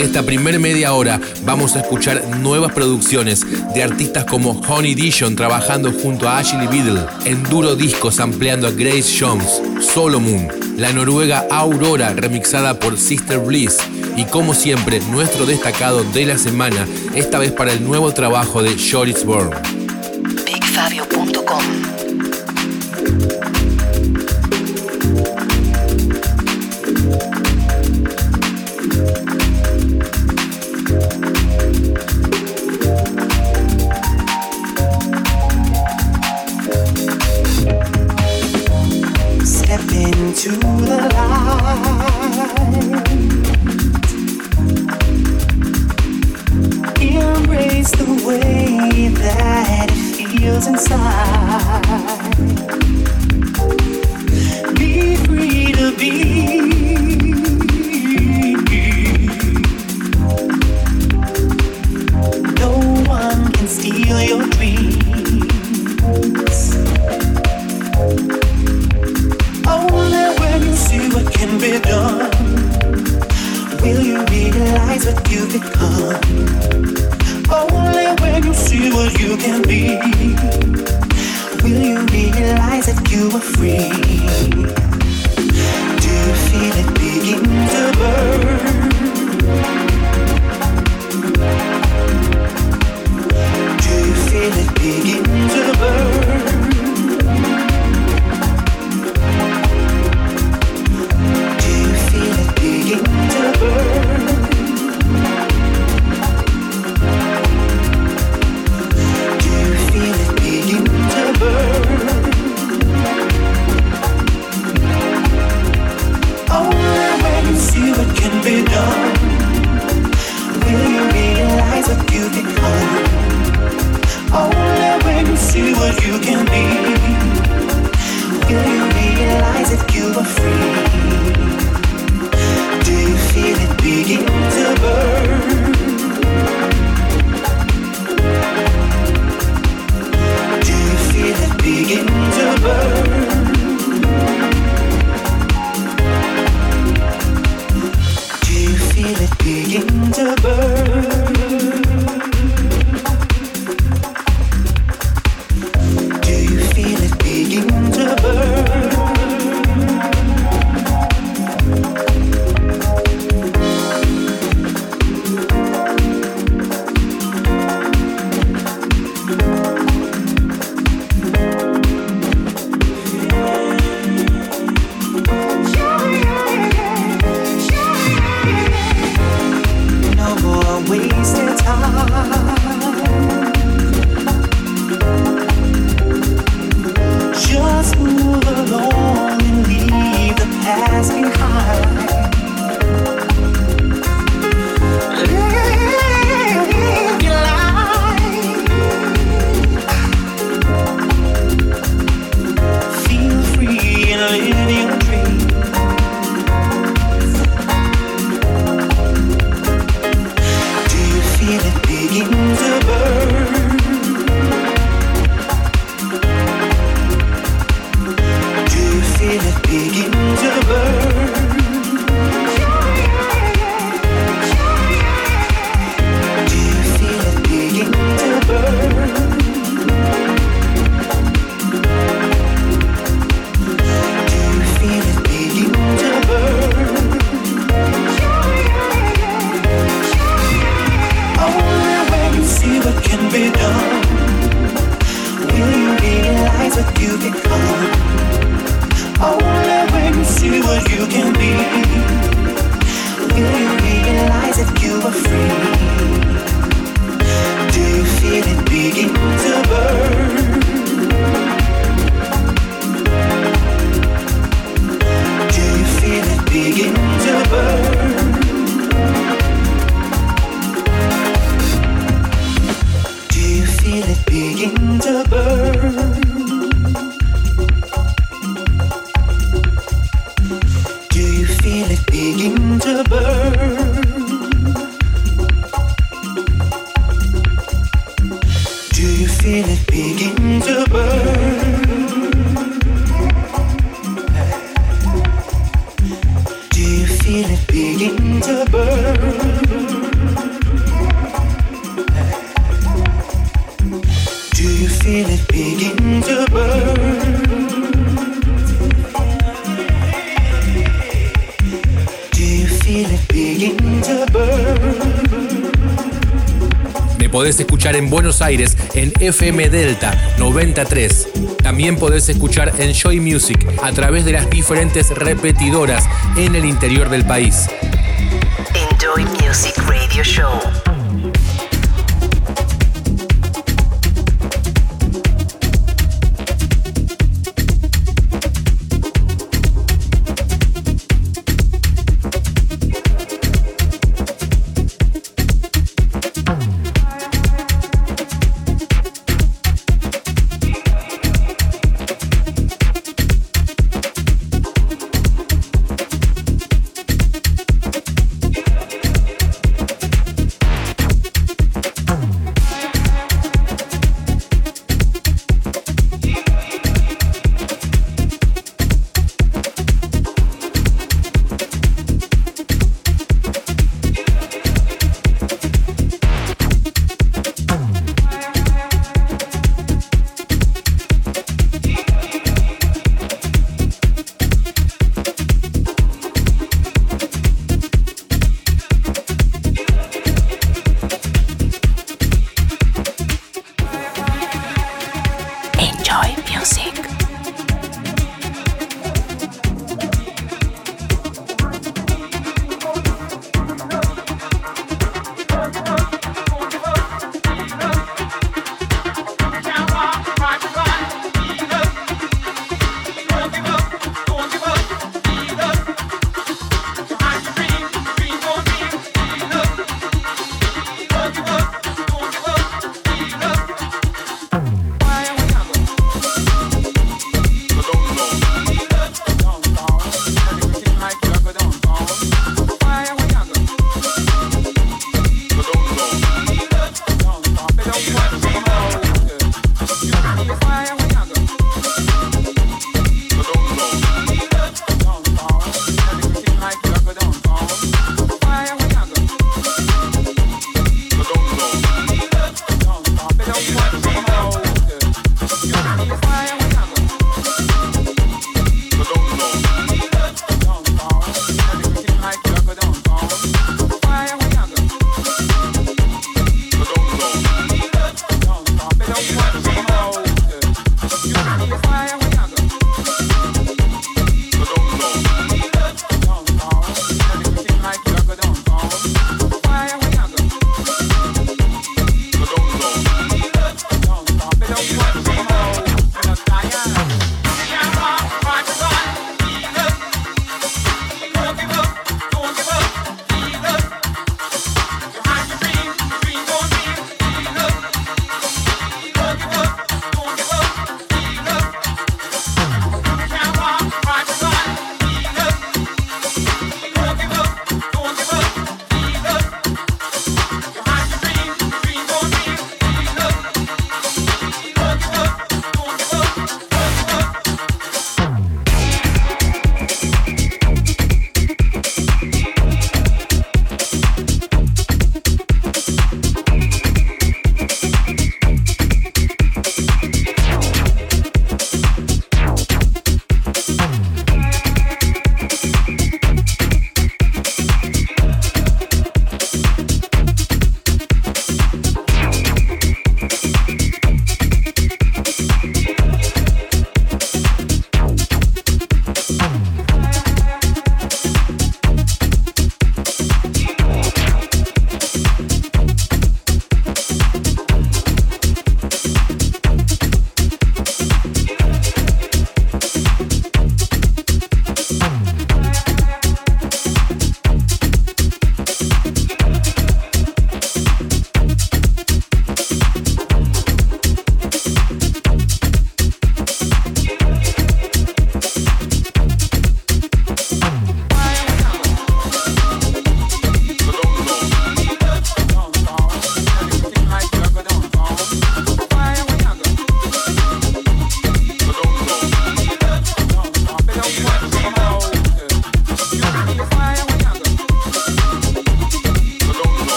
En esta primer media hora vamos a escuchar nuevas producciones de artistas como Honey Dijon trabajando junto a Ashley Biddle, Enduro Discos ampliando a Grace Jones, Solomon, la noruega Aurora remixada por Sister Bliss y como siempre nuestro destacado de la semana, esta vez para el nuevo trabajo de Shoritz Byrne. BigFabio.com You've become. Only when you see what you can be will you realize that you are free. En Buenos Aires en FM Delta 93. También podés escuchar en Joy Music a través de las diferentes repetidoras en el interior del país. Enjoy Music Radio Show.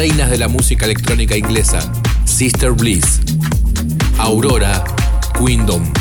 Reinas de la música electrónica inglesa, Sister Bliss. Aurora, Queendom.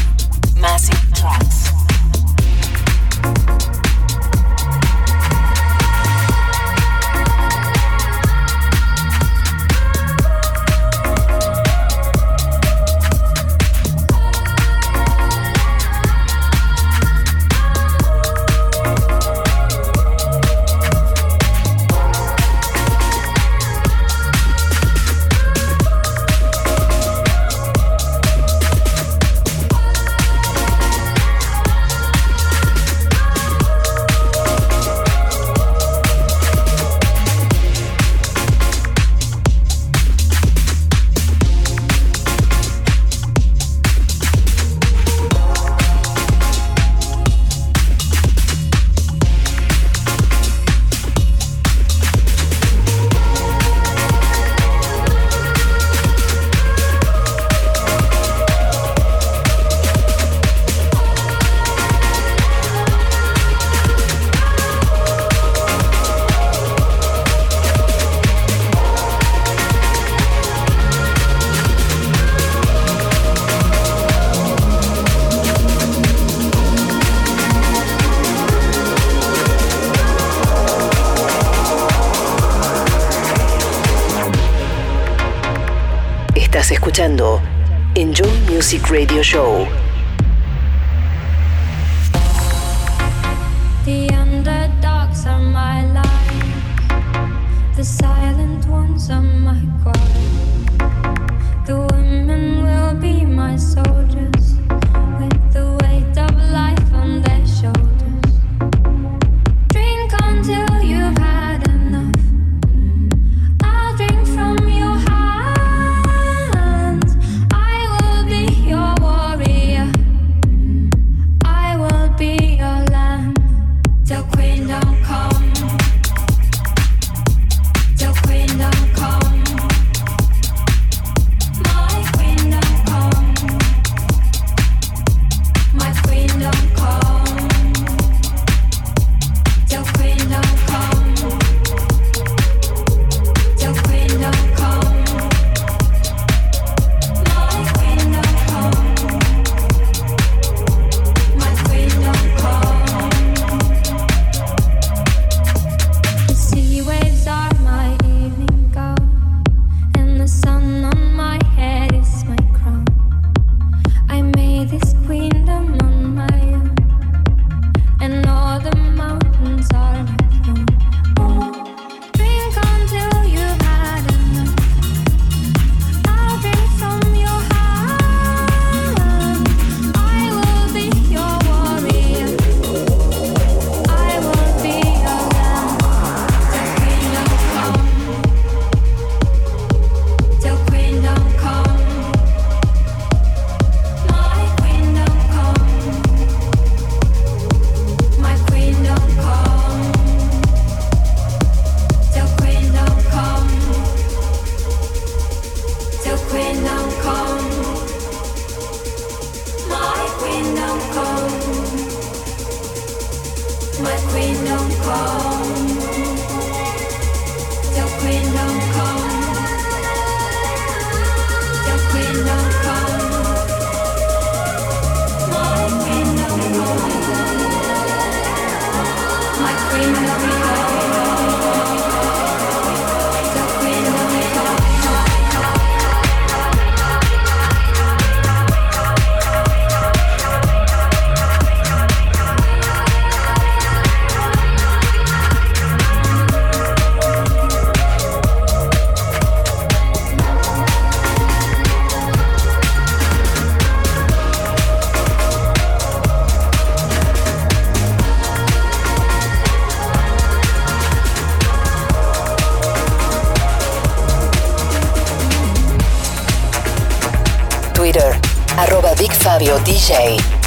DJ.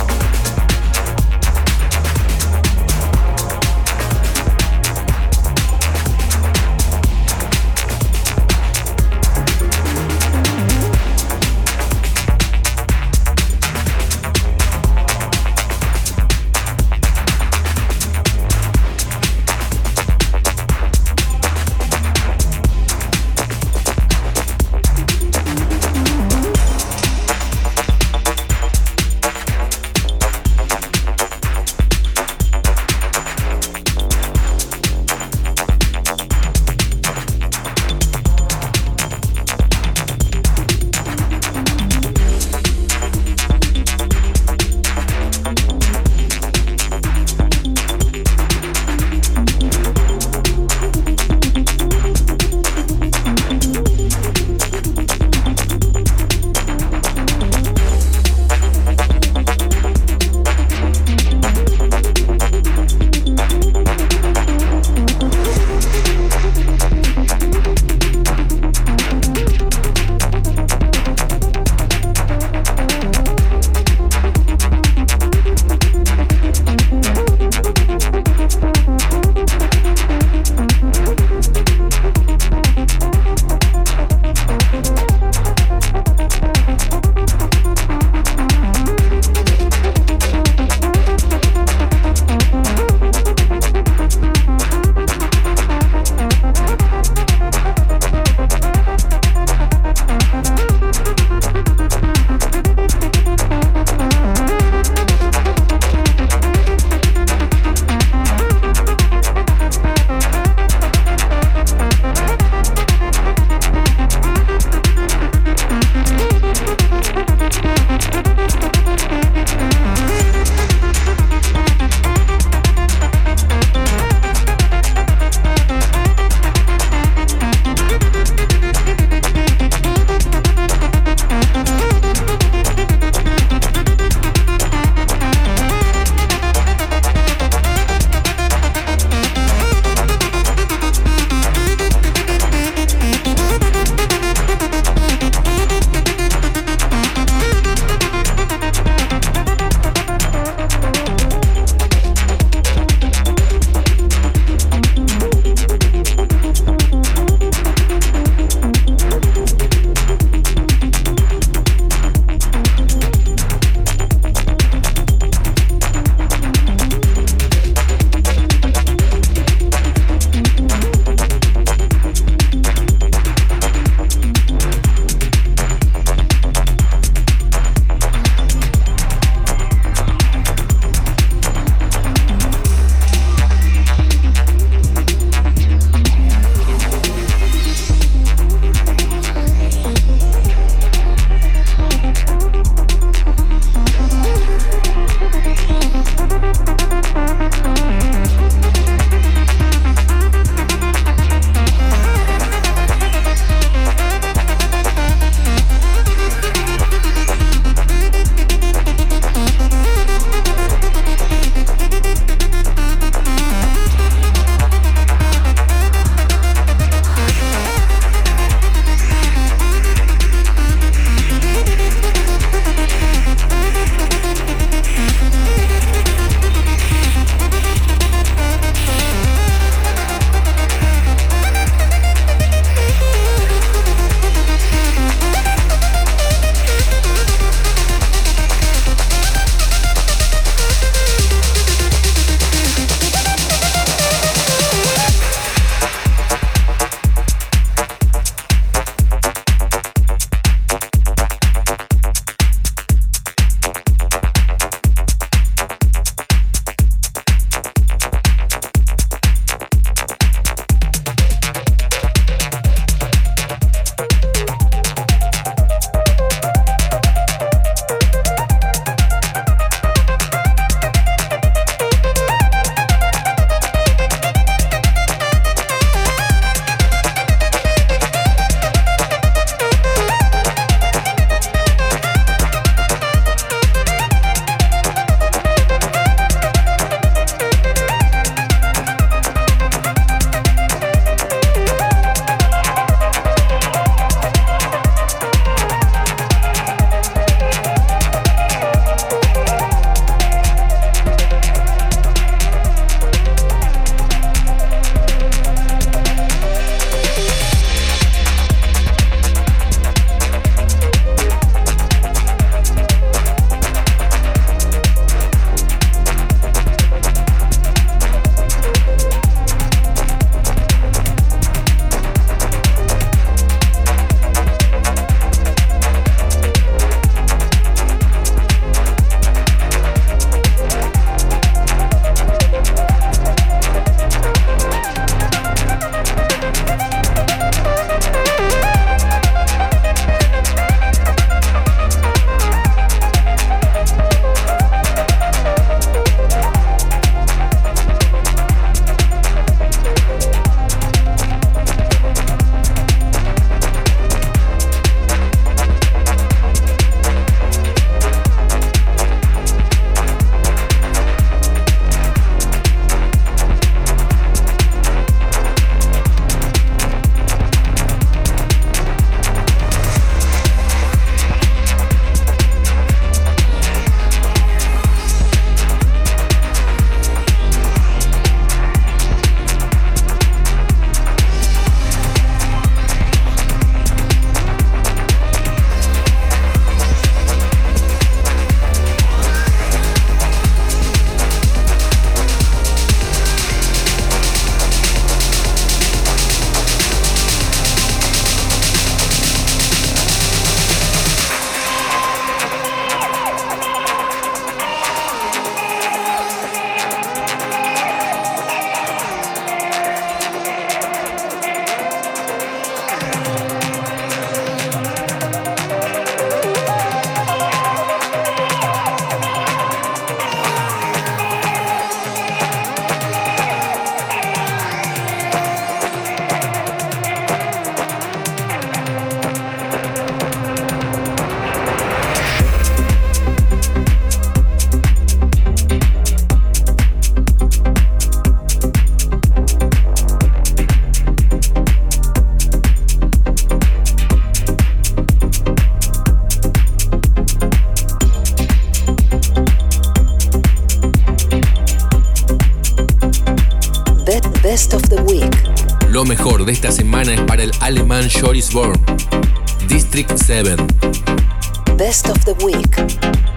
Best of the Week. Lo mejor de esta semana es para el alemán Joris Born. District 7. Best of the Week.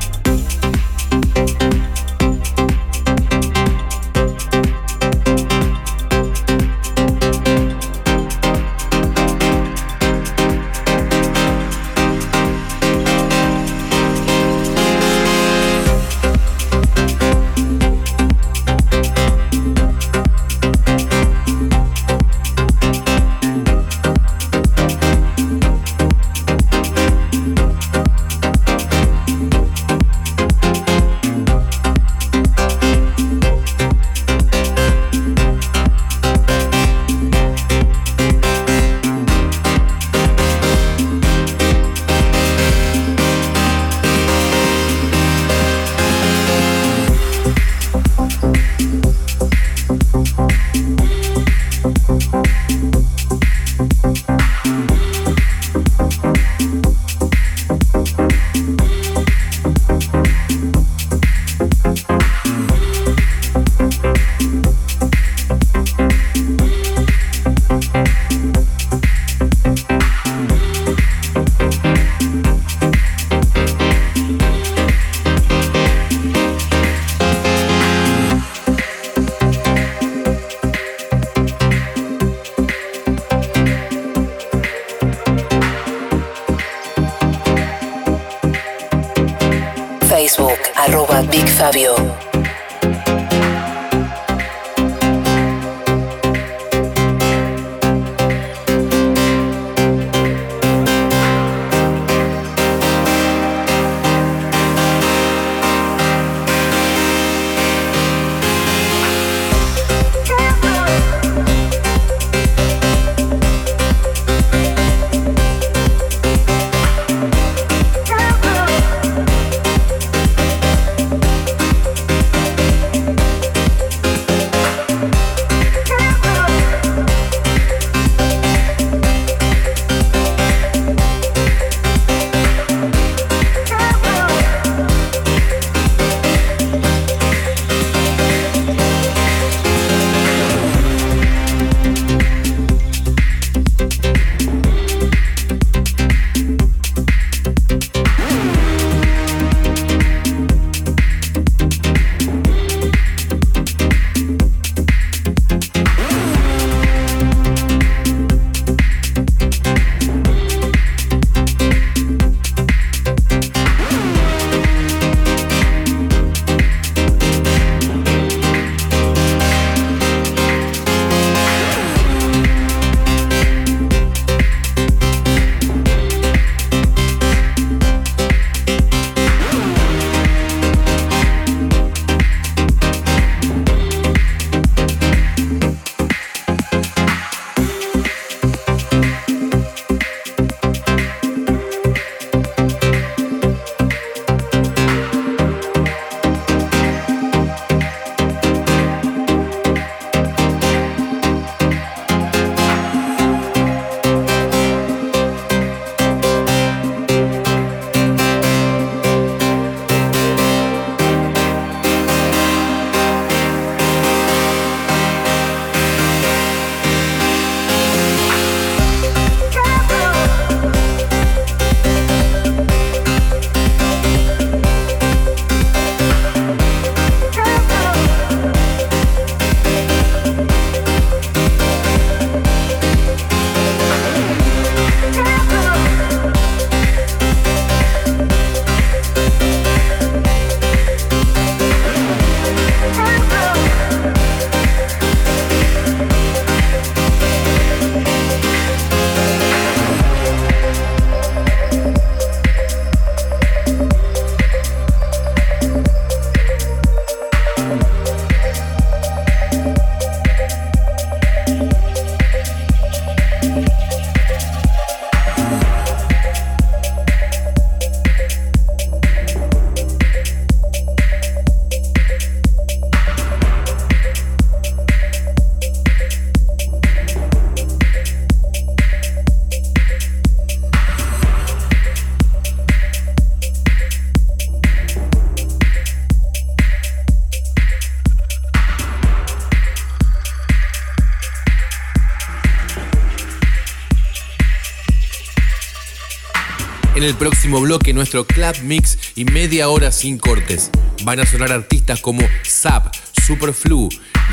El próximo bloque nuestro club mix y media hora sin cortes. Van a sonar artistas como Zap, Superflu,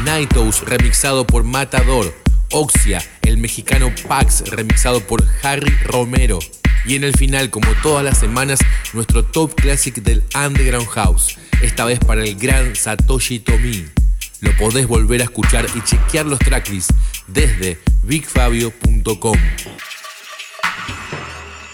Nightos remixado por Matador, Oxia, el mexicano Pax remixado por Harry Romero. Y en el final, como todas las semanas, nuestro top classic del Underground House, esta vez para el gran Satoshi Tomi. Lo podés volver a escuchar y chequear los tracklists desde bigfabio.com.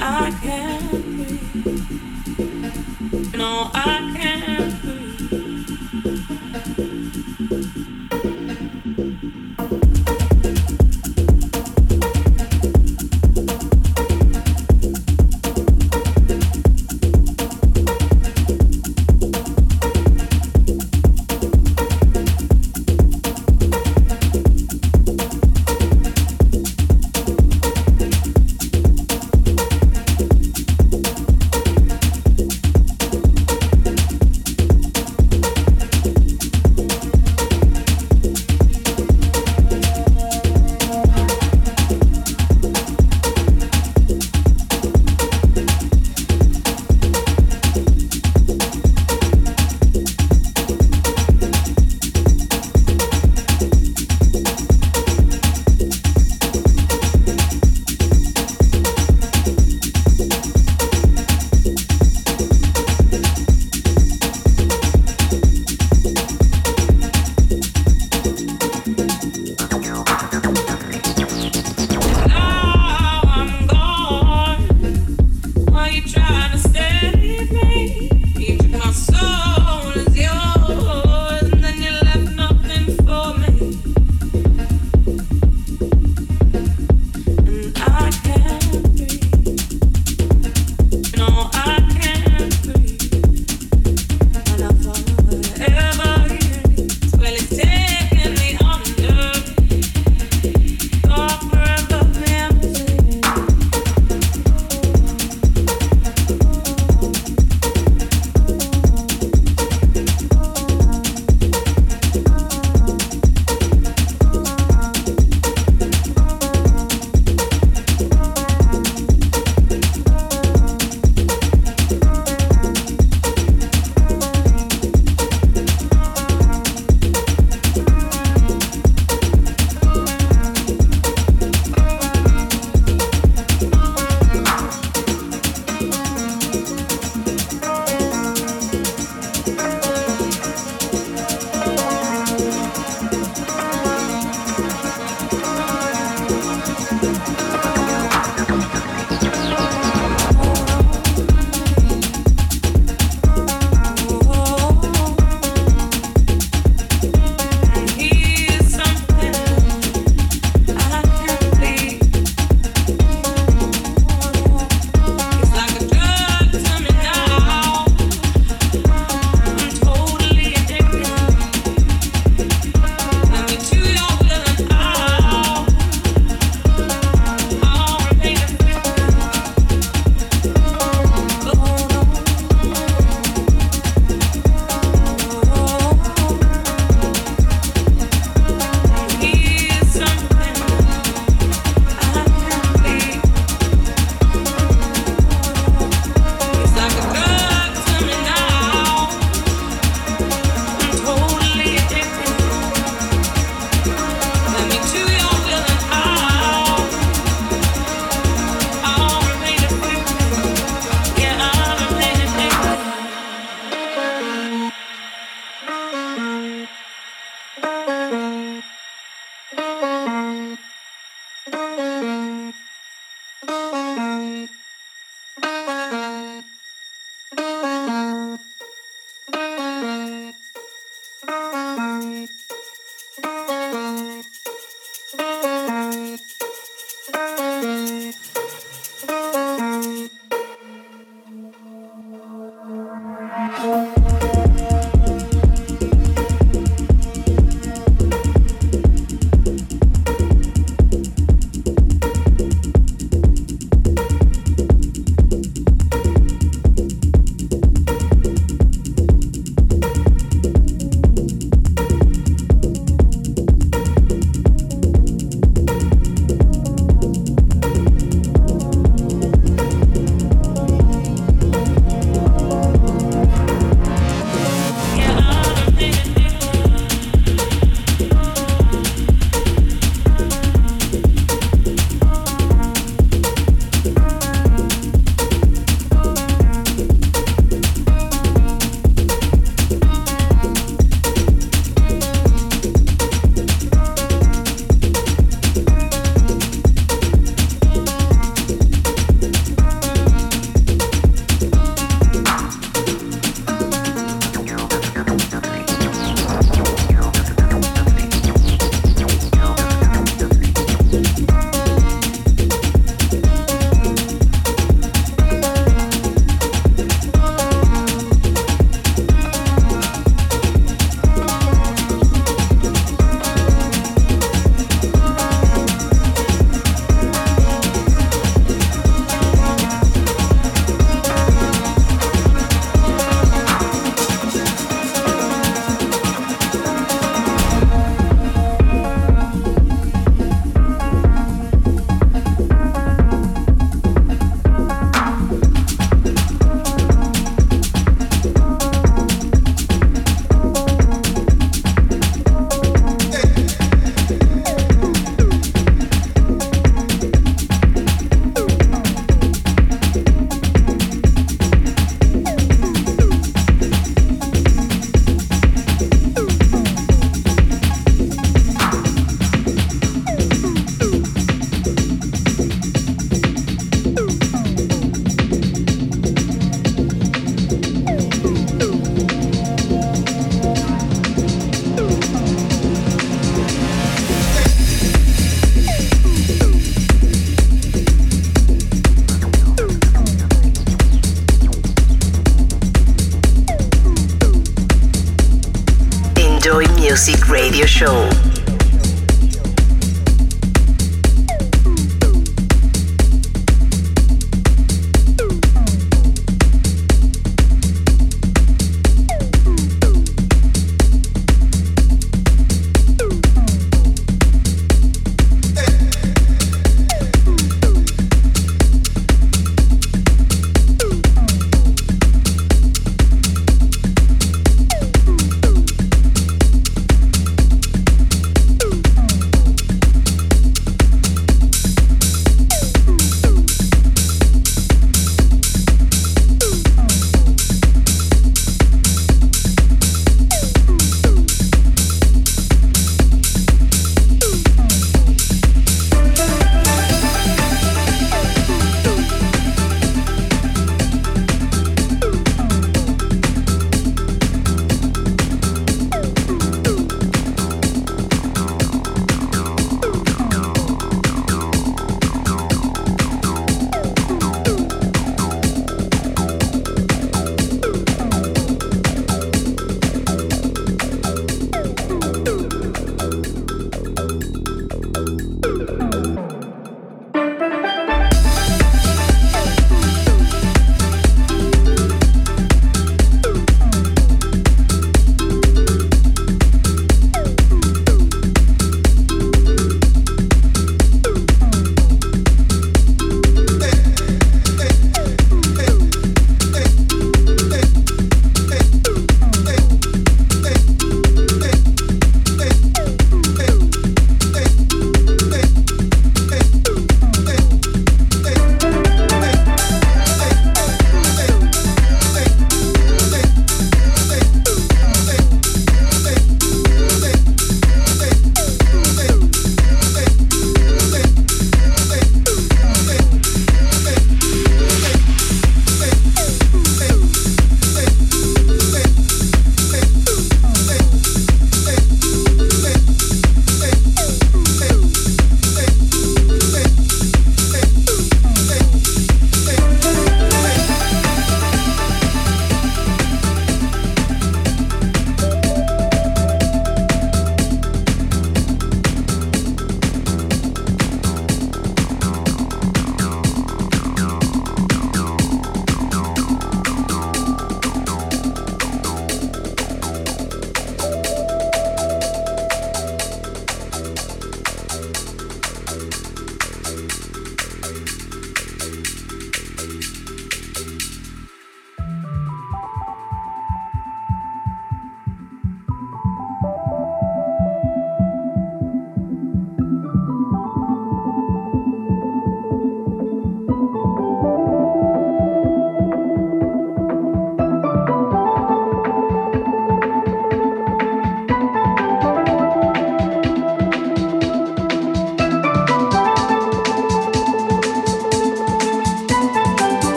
I can't breathe. No, I can't.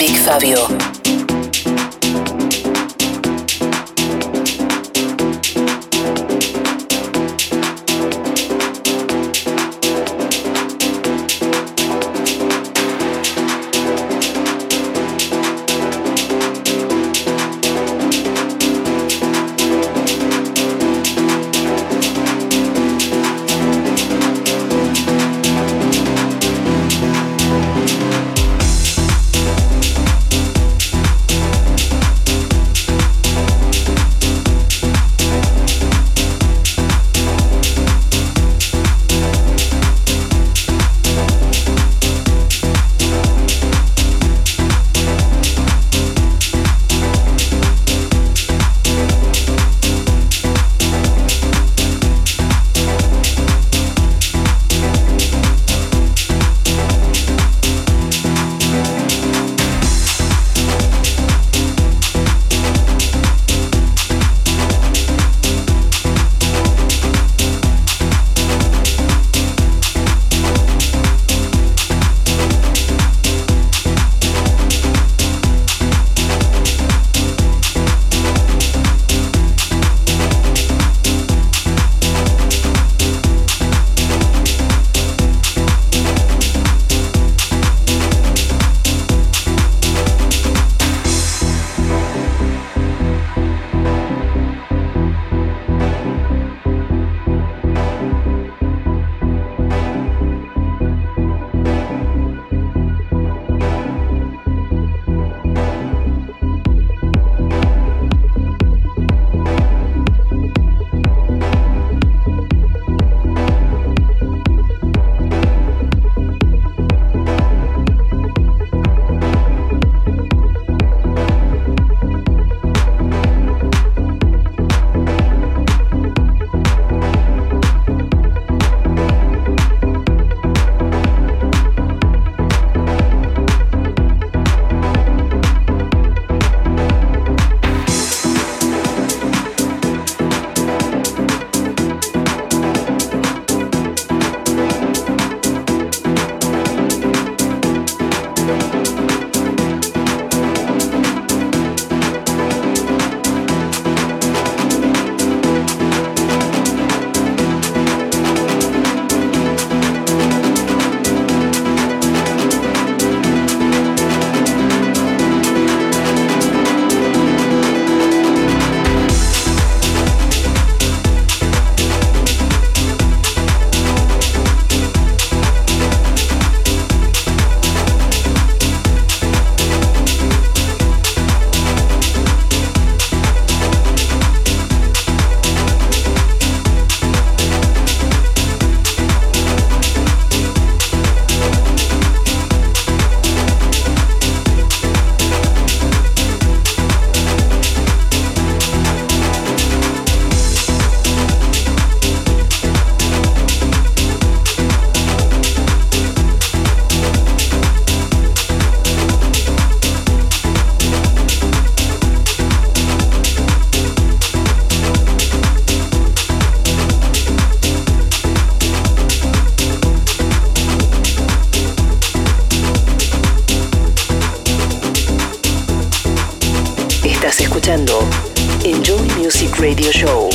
Big Fabio. Radio Show.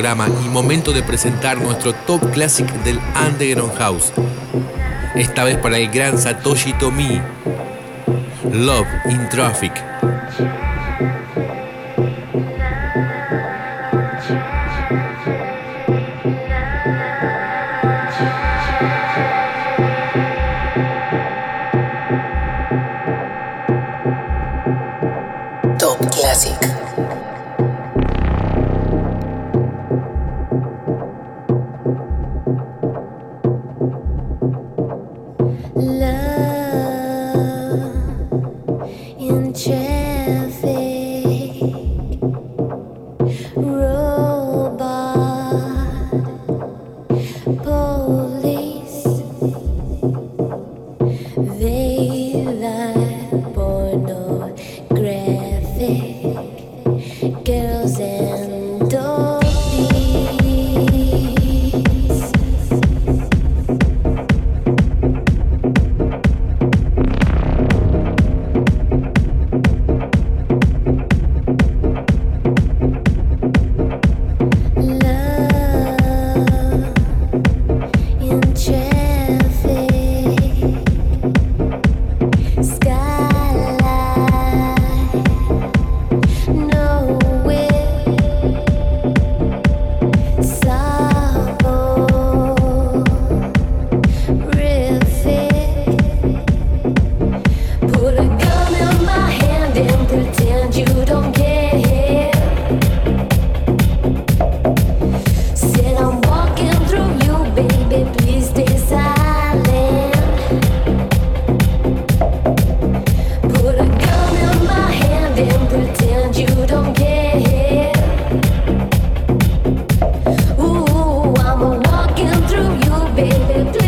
Y momento de presentar nuestro top classic del Underground House. Esta vez para el gran Satoshi Tomi. Love in Traffic. baby.